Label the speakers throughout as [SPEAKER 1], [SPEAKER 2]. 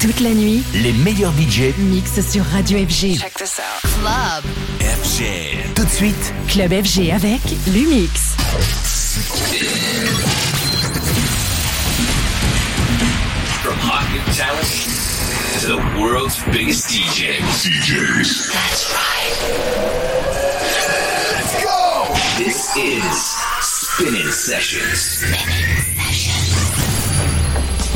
[SPEAKER 1] Toute la nuit,
[SPEAKER 2] les meilleurs budgets
[SPEAKER 1] mixent sur Radio FG.
[SPEAKER 3] Check this out. Club.
[SPEAKER 2] FG. Tout de suite,
[SPEAKER 1] Club FG avec Lumix.
[SPEAKER 4] From hot new talent to the world's biggest DJs. DJs.
[SPEAKER 3] That's right.
[SPEAKER 4] Let's go! This is Spinning Sessions.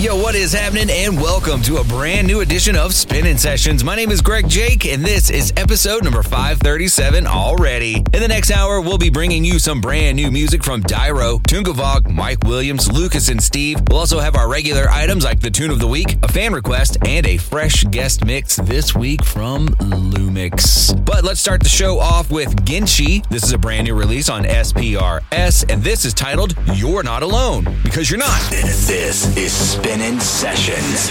[SPEAKER 5] Yo, what is happening? And welcome to a brand new edition of Spinning Sessions. My name is Greg Jake, and this is episode number 537 already. In the next hour, we'll be bringing you some brand new music from Dyro, Tungevaag, Mike Williams, Lucas, and Steve. We'll also have our regular items like the tune of the week, a fan request, and a fresh guest mix this week from LUM!X. But let's start the show off with Ginchi. This is a brand new release on SPRS, and this is titled You're Not Alone, because you're not.
[SPEAKER 2] this is Sessions. Sessions.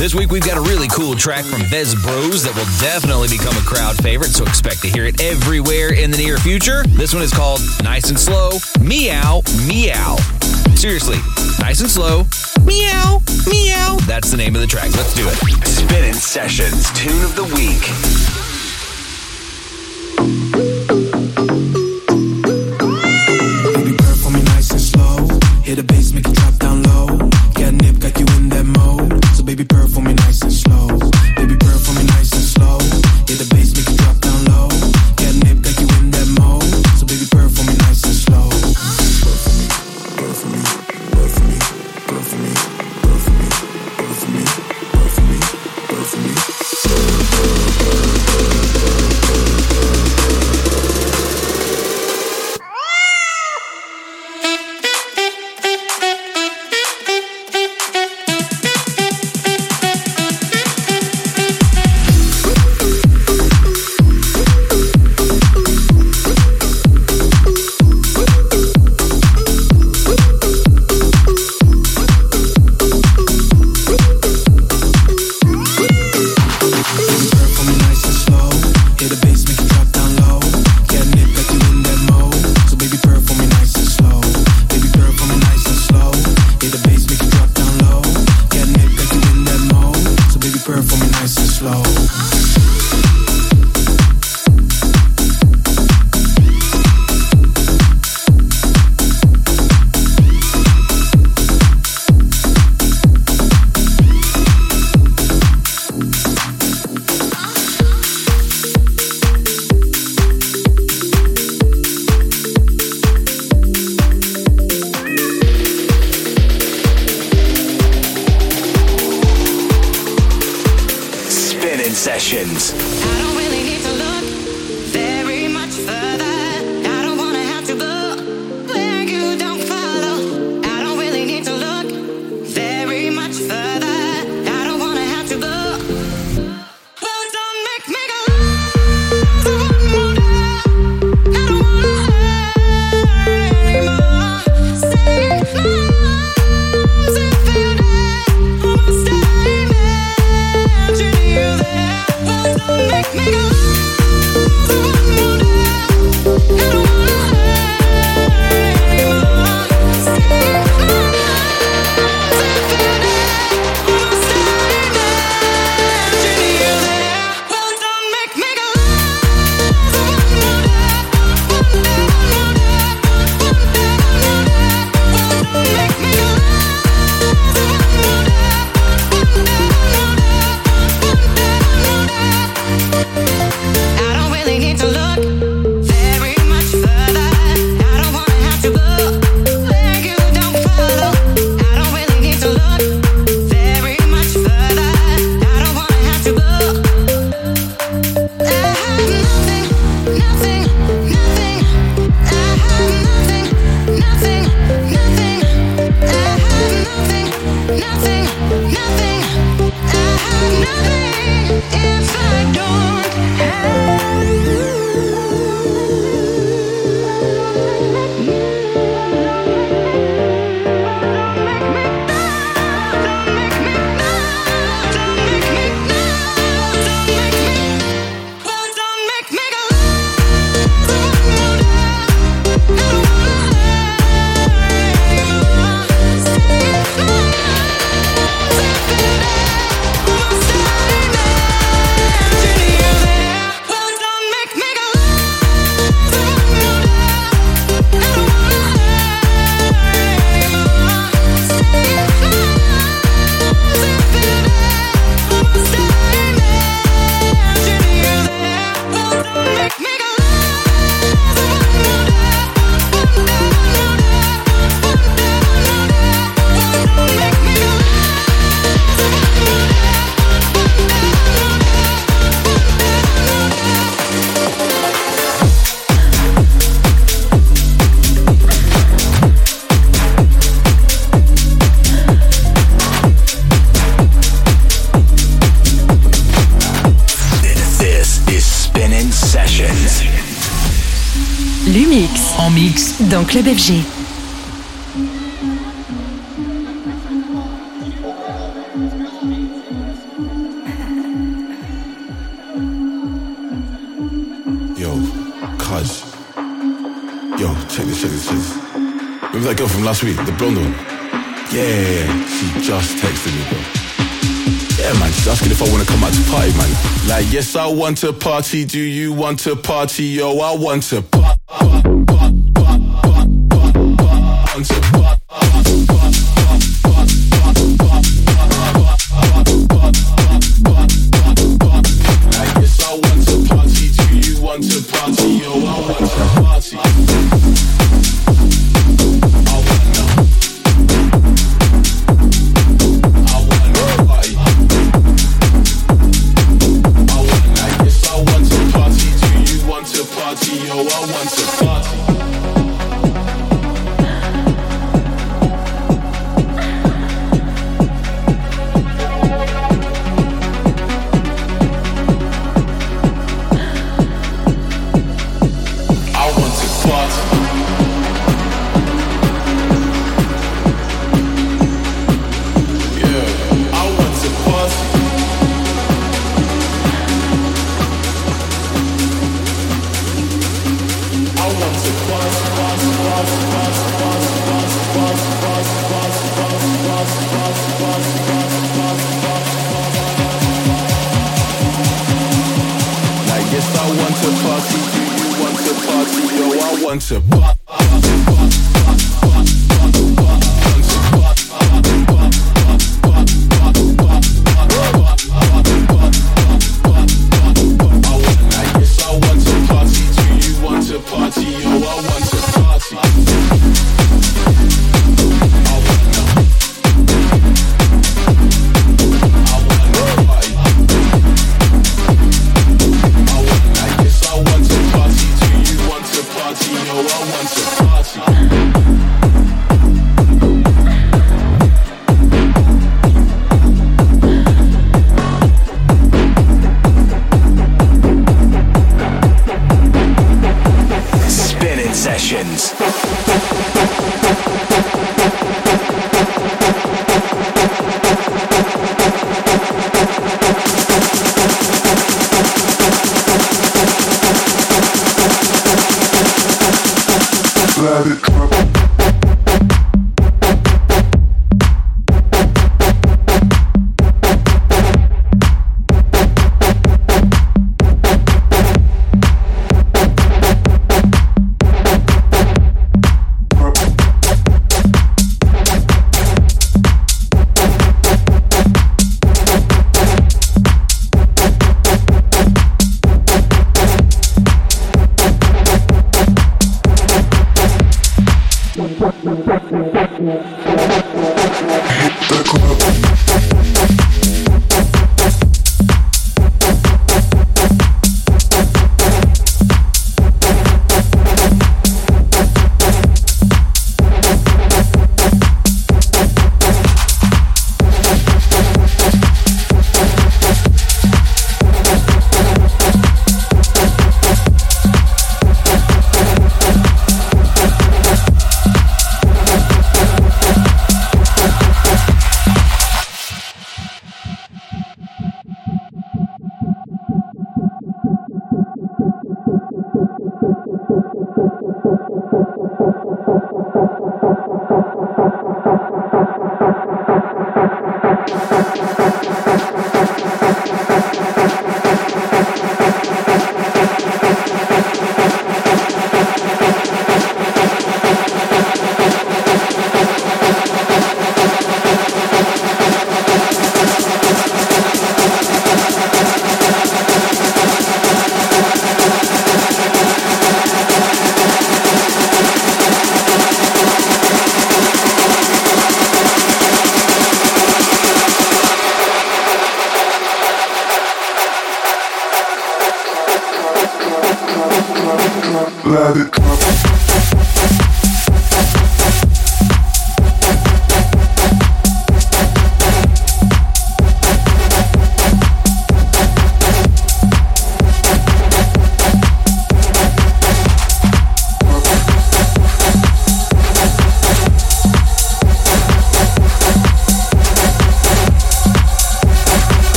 [SPEAKER 5] This week we've got a really cool track from Vez Bros that will definitely become a crowd favorite, so expect to hear it everywhere in the near future. This one is called Nice and Slow Meow Meow. Seriously, nice and slow. Meow, meow. That's the name of the track. Let's do it.
[SPEAKER 6] Spinning Sessions, Tune of the Week.
[SPEAKER 7] Club FG.
[SPEAKER 8] that girl from last week, the blonde one. Yeah, yeah, yeah. she just texted me, bro. Yeah, man, she's asking if I wanna come out to party, man. Like, yes, I want to party. Do you want to party? Yo, I want to party.
[SPEAKER 5] Dance.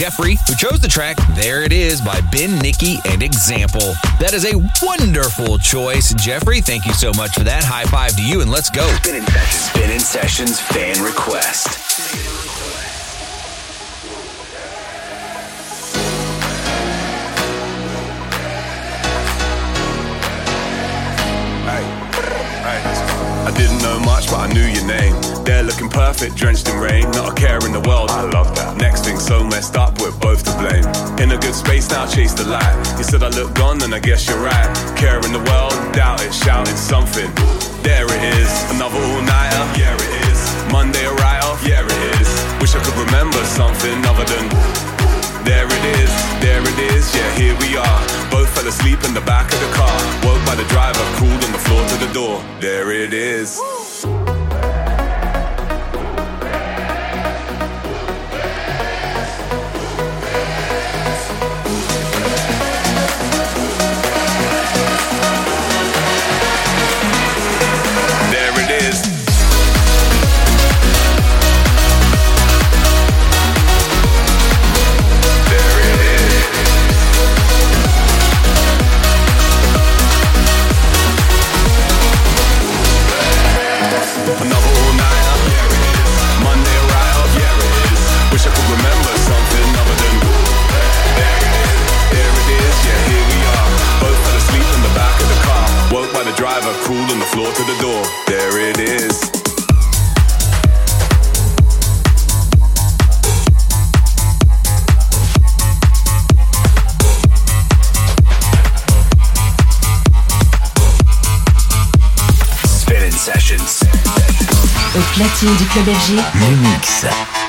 [SPEAKER 5] Jeffrey, who chose the track There It Is by Ben Nicky and Example. That is a wonderful choice. Jeffrey, thank you so much for that. High five to you, and let's go.
[SPEAKER 6] Spinning Sessions. Spinning Sessions fan request.
[SPEAKER 9] I didn't know much, but I knew your name. There looking perfect, drenched in rain, not a care in the world. I love that. Next thing so messed up, we're both to blame. In a good space now, chase the light. You said I look gone, and I guess you're right. Care in the world, doubt it, shouted something. There it is, another all nighter. Yeah, it is. Monday a write off. Yeah, it is. Wish I could remember something other than. There it is, there it is, yeah, here we are. Both fell asleep in the back of the car. Woke by the driver, crawled on the floor to the door. There it is. There floor to the door. There it is.
[SPEAKER 6] Spinning Sessions.
[SPEAKER 7] Au platine du club FG,
[SPEAKER 6] LUM!X.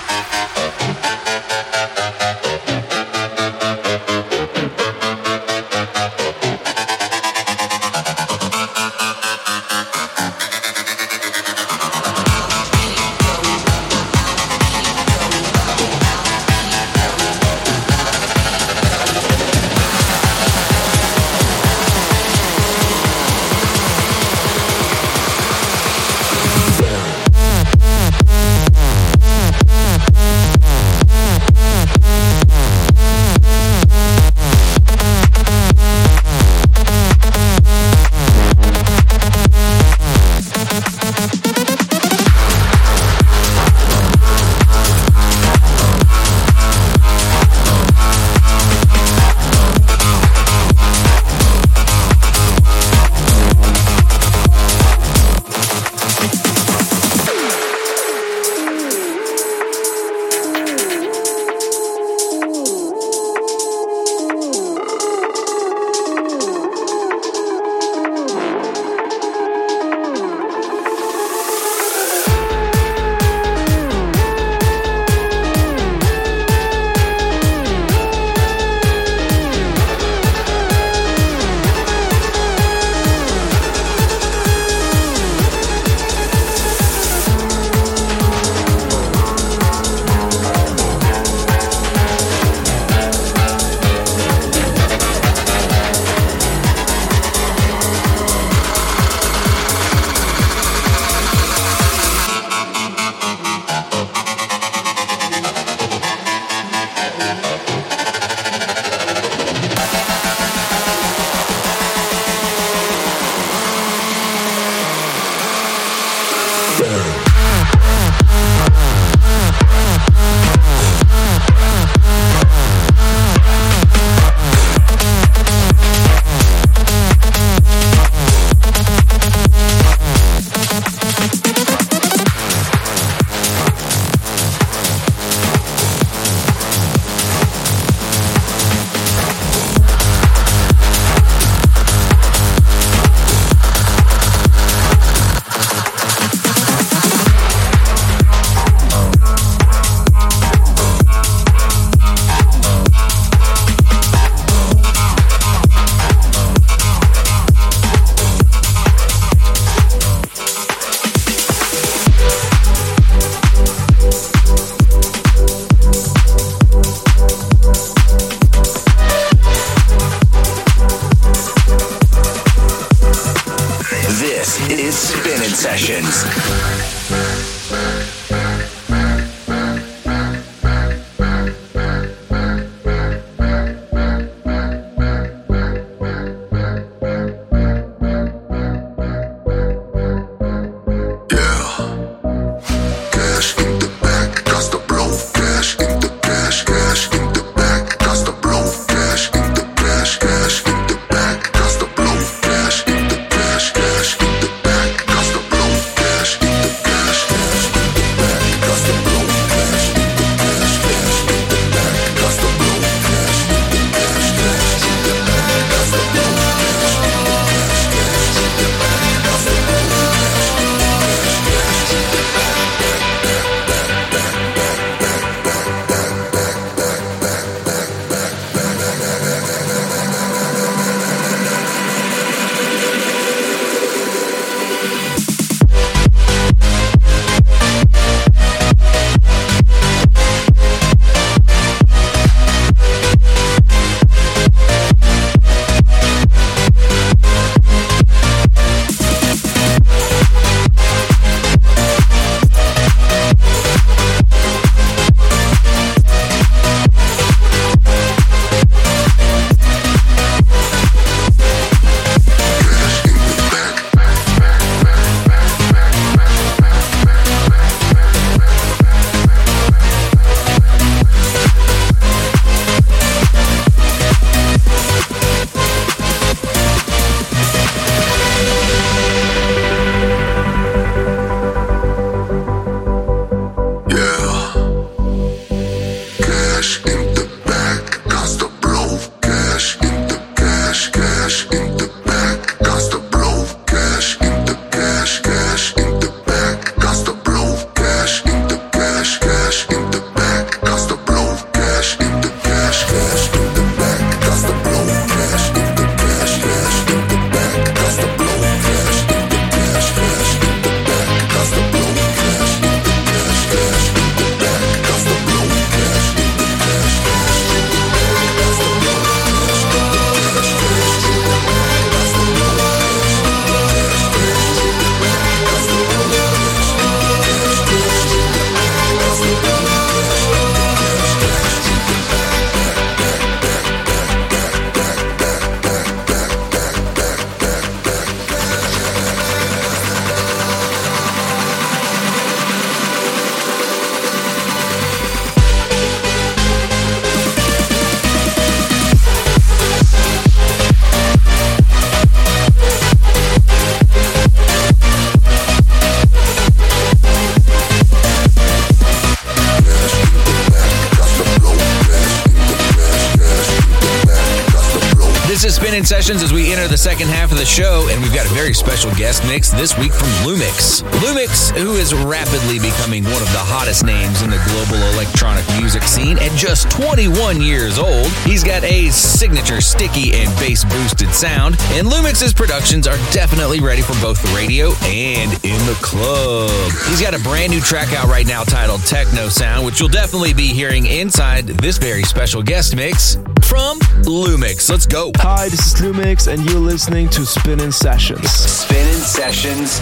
[SPEAKER 6] Sessions
[SPEAKER 5] as we enter the second half of the show, and we've got a very special guest mix this week from LUM!X. LUM!X, who is rapidly becoming one of the hottest names in the global electronic music scene at just 21 years old. He's got a signature sticky and bass boosted sound, and LUM!X's productions are definitely ready for both the radio and in the club. He's got a brand new track out right now titled Techno Sound, which you'll definitely be hearing inside this very special guest mix from LUM!X. Let's go.
[SPEAKER 10] Hi, this is LUM!X, and you're listening to Spinning Sessions.
[SPEAKER 11] Spinning Sessions,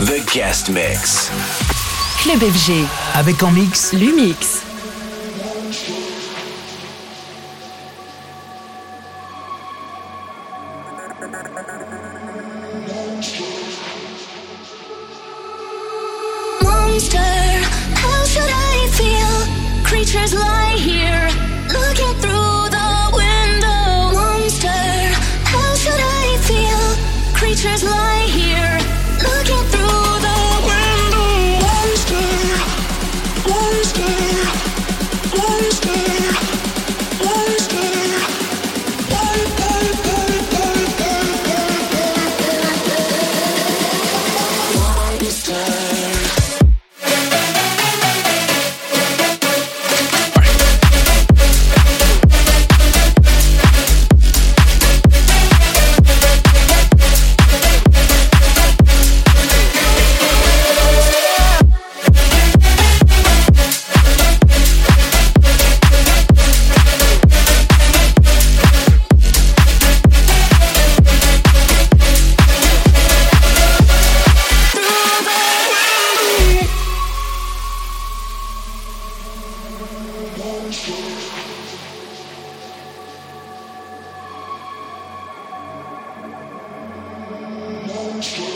[SPEAKER 11] the guest mix.
[SPEAKER 2] Club FG.
[SPEAKER 4] Avec en mix
[SPEAKER 2] Lumix.
[SPEAKER 12] Monster,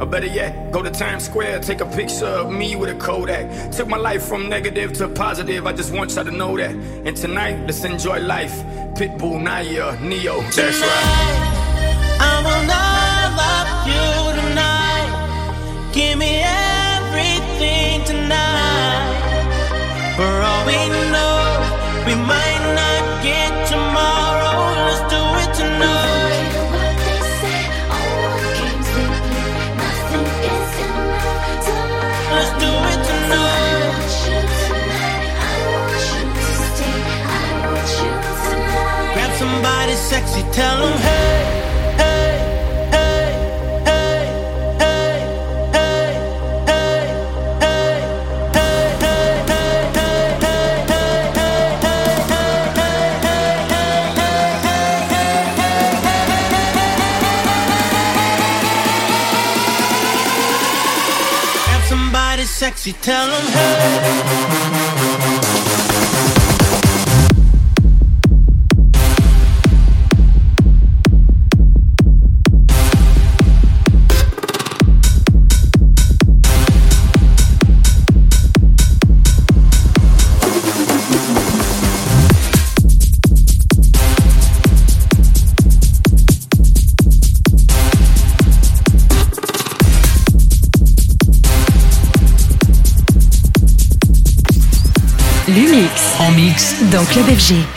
[SPEAKER 13] Or better yet, go to Times Square, take a picture of me with a Kodak. Took my life from negative to positive, I just want y'all to know that. And tonight, let's enjoy life. Pitbull, Nayer, Ne-Yo, that's right.
[SPEAKER 14] I will love you tonight. Give me everything tonight. For all we know, we might not get tomorrow. Sexy, tell them hey, hey, hey, hey, hey, hey, hey, hey, hey, hey, hey, Grab somebody sexy, tell them hey.
[SPEAKER 7] Dans Club FG.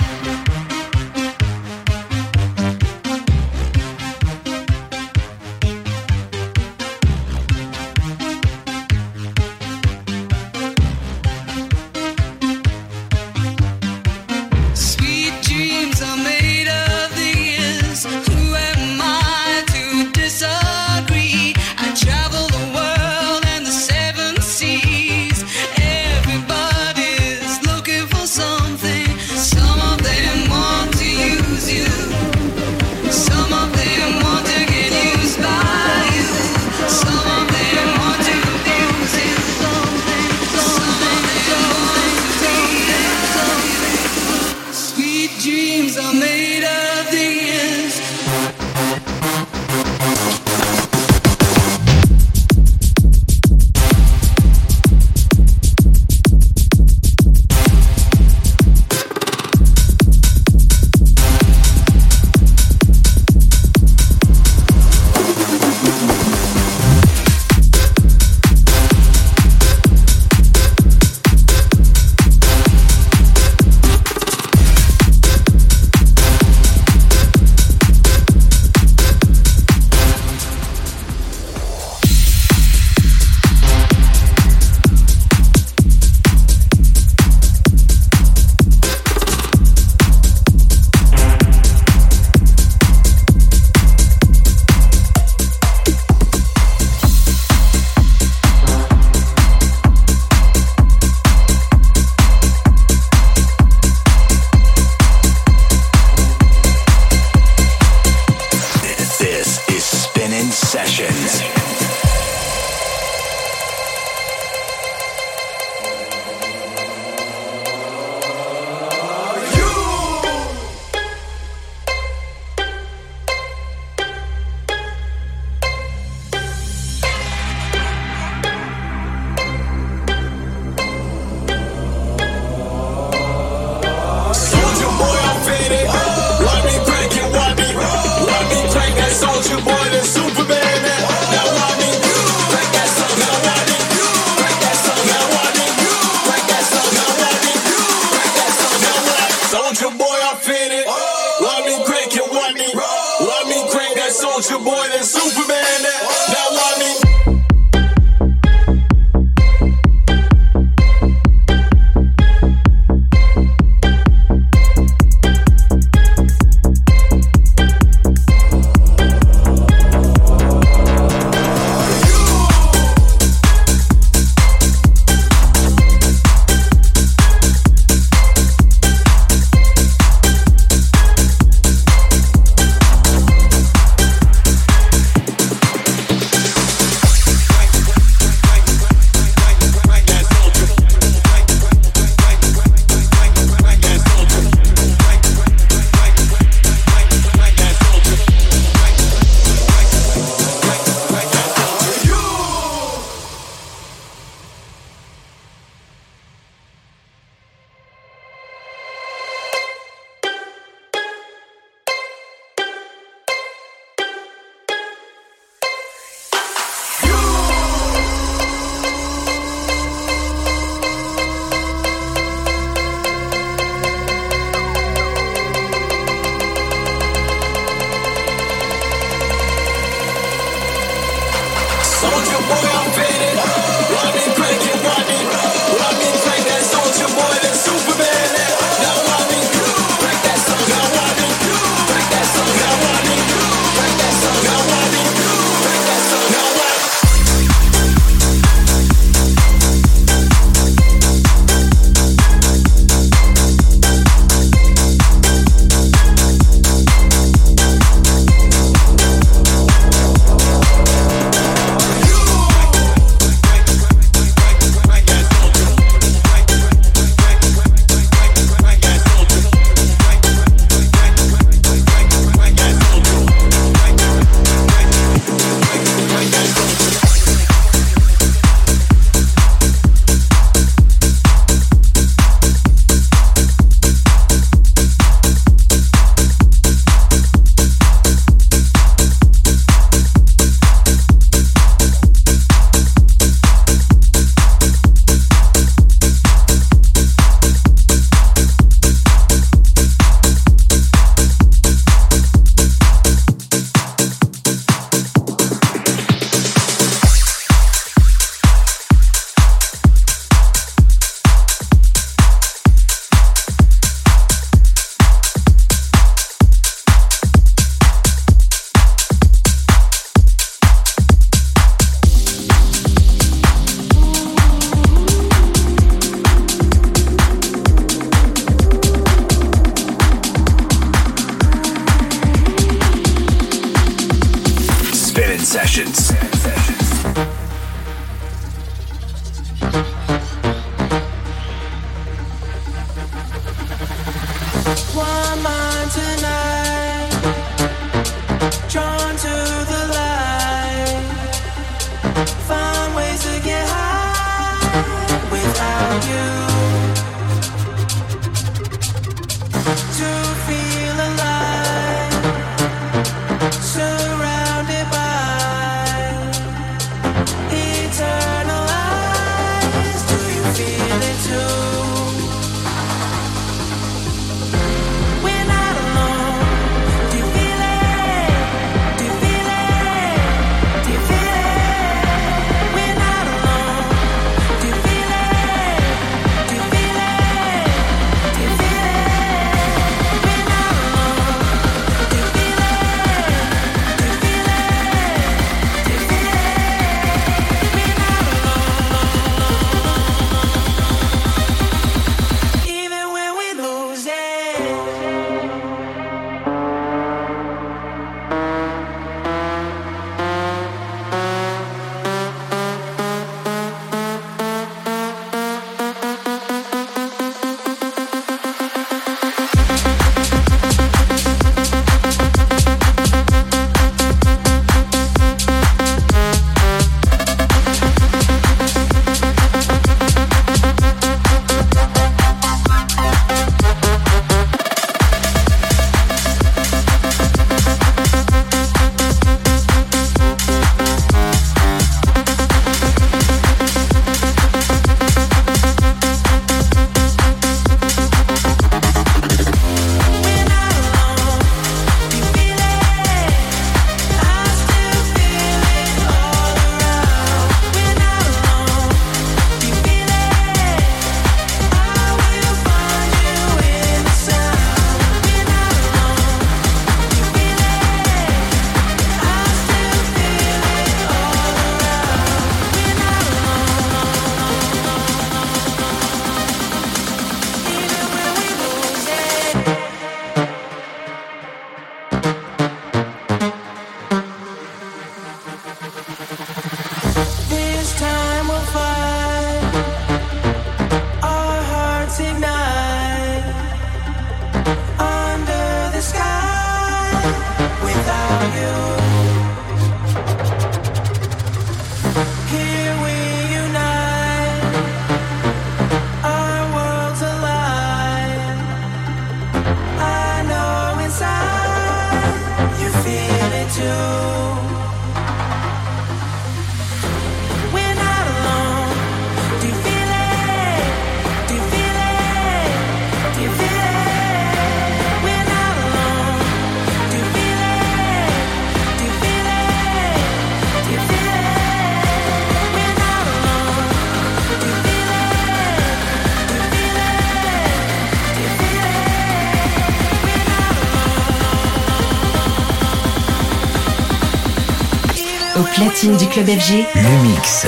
[SPEAKER 1] Du club FG,
[SPEAKER 5] Le mix.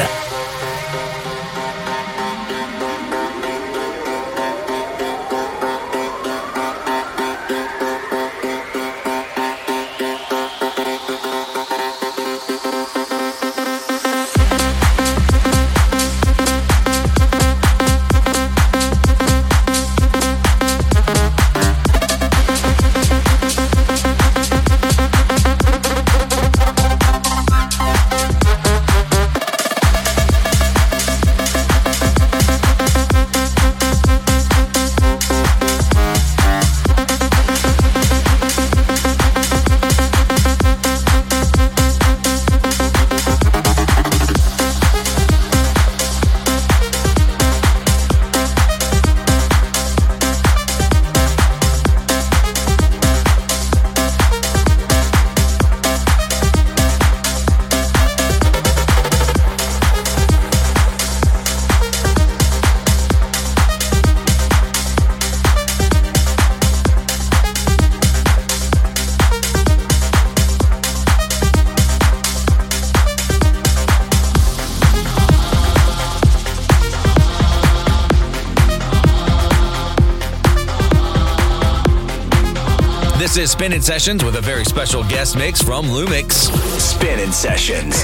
[SPEAKER 5] This is Spinning Sessions with a very special guest mix from LUM!X.
[SPEAKER 11] Spinning Sessions.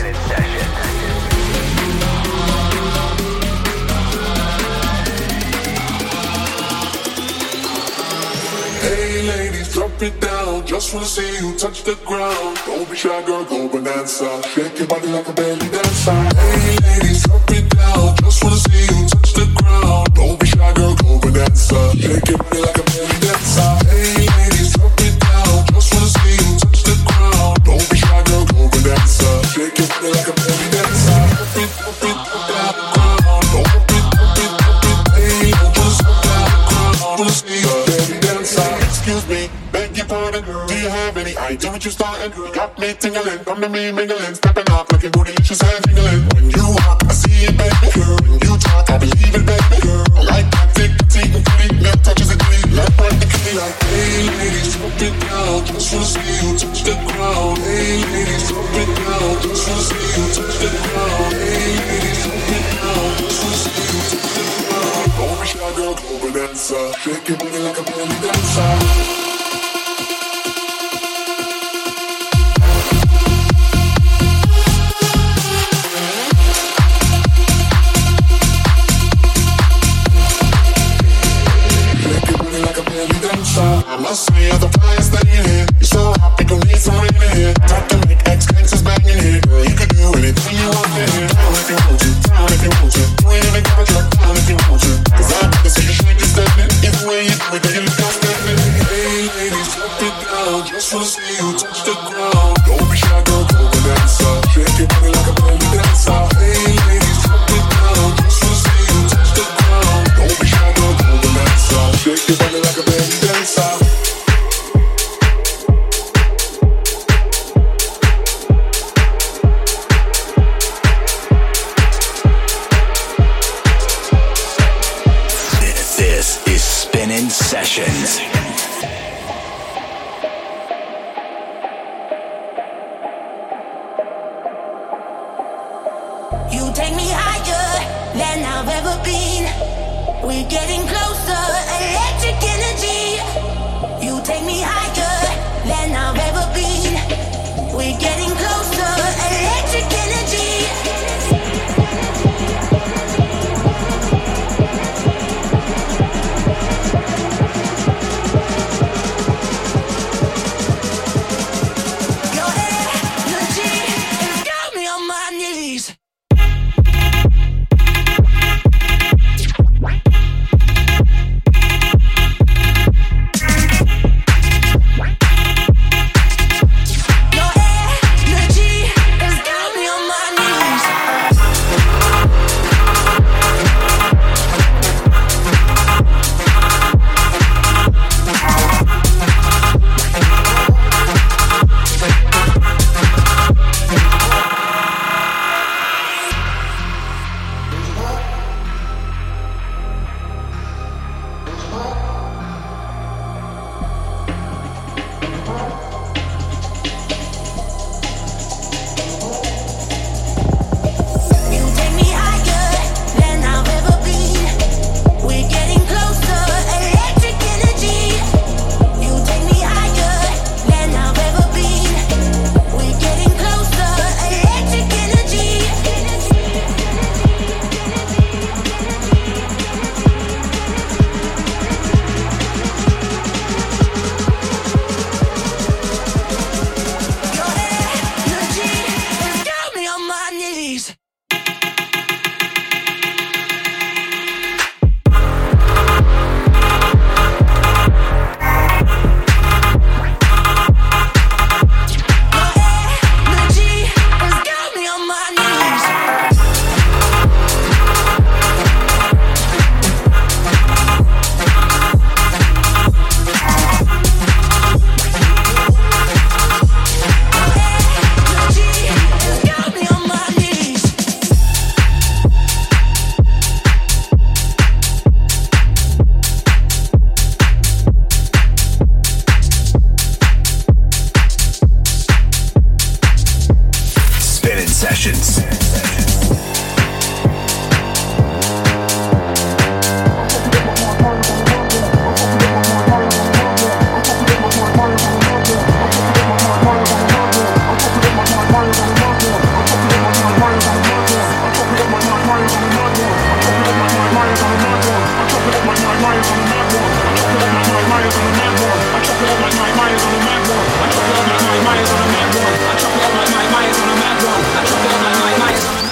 [SPEAKER 15] Hey ladies, drop it down. Just wanna see you touch the ground. Don't be shy, girl, go bonanza. Shake your body like a belly dancer. Hey ladies, drop it down. Just wanna see you touch the ground. Don't be shy, girl, go bonanza. Shake your body like a belly
[SPEAKER 16] Do you have any idea what you started? You got me tingling, come to me mingling, stepping up, looking bootylicious and jingling. When you walk, I see it, baby girl. When you talk, I believe it, baby girl. I like that thick, petite, and pretty. Milk touches a ditty, left right the kitty like.
[SPEAKER 15] Hey ladies, drop it down. Just wanna see you touch the ground. Hey ladies, drop it down. Just wanna see you touch the ground. Hey ladies, drop it down. Just wanna see you touch the ground. Don't be shy, girl, go bonanza. Shake your booty like a belly dancer.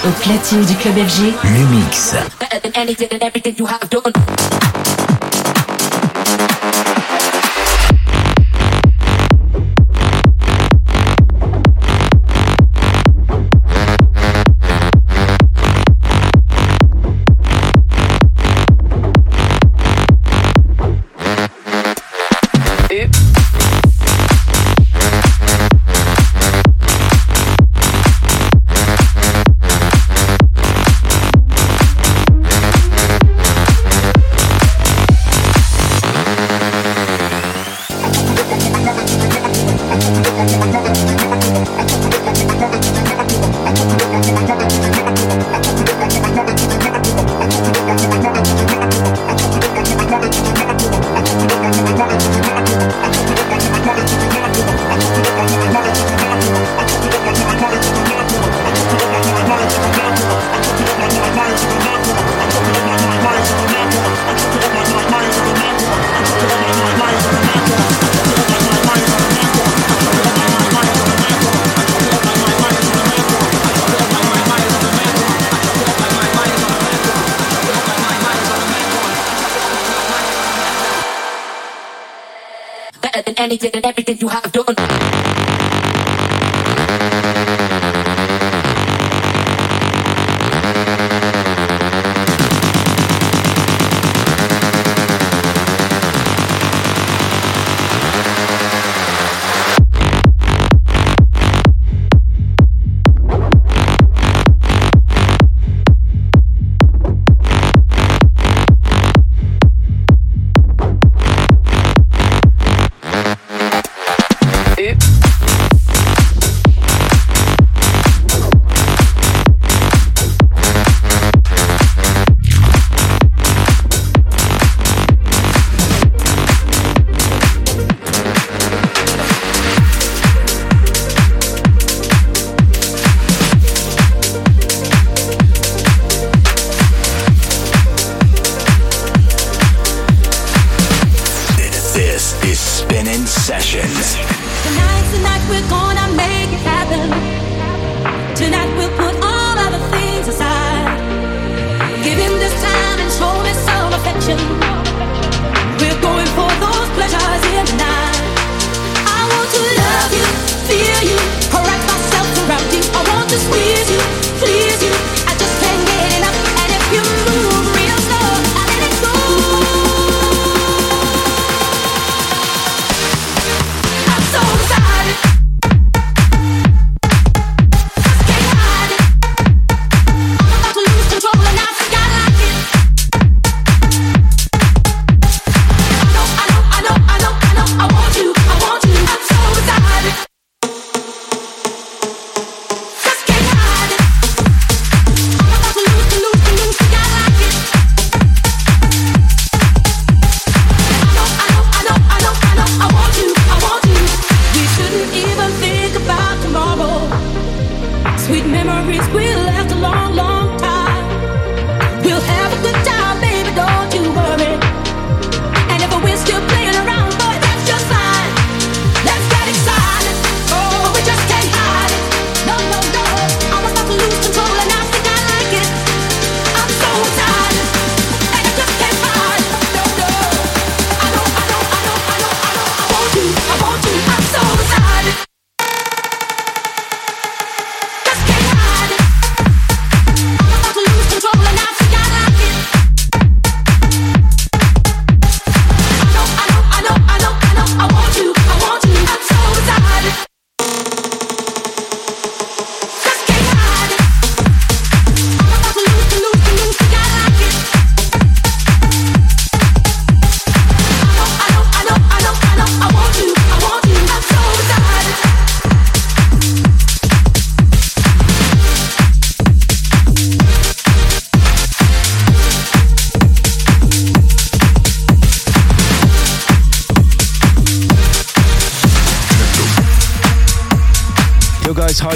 [SPEAKER 17] au
[SPEAKER 7] platine du club FG.
[SPEAKER 17] Le mix.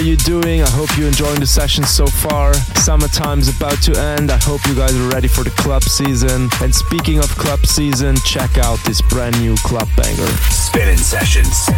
[SPEAKER 17] you
[SPEAKER 10] doing? I hope you're enjoying the session so far. Summertime's about to end. I hope you guys are ready for the club season. And speaking of club season, check out this brand new club banger.
[SPEAKER 6] Spinning sessions.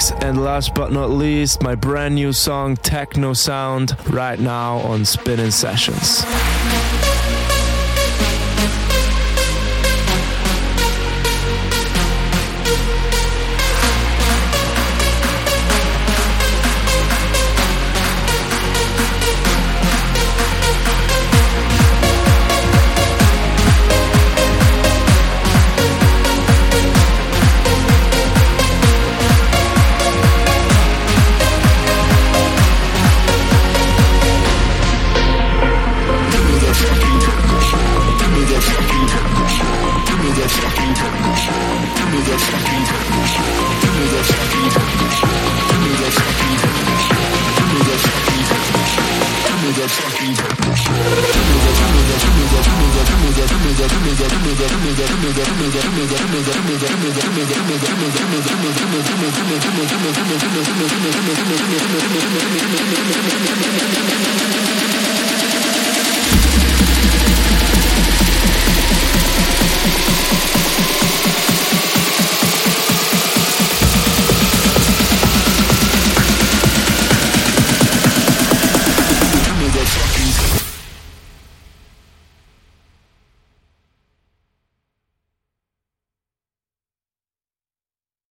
[SPEAKER 15] LUM!X, and last but not least, my brand new song Techno Sound right now on Spinning Sessions.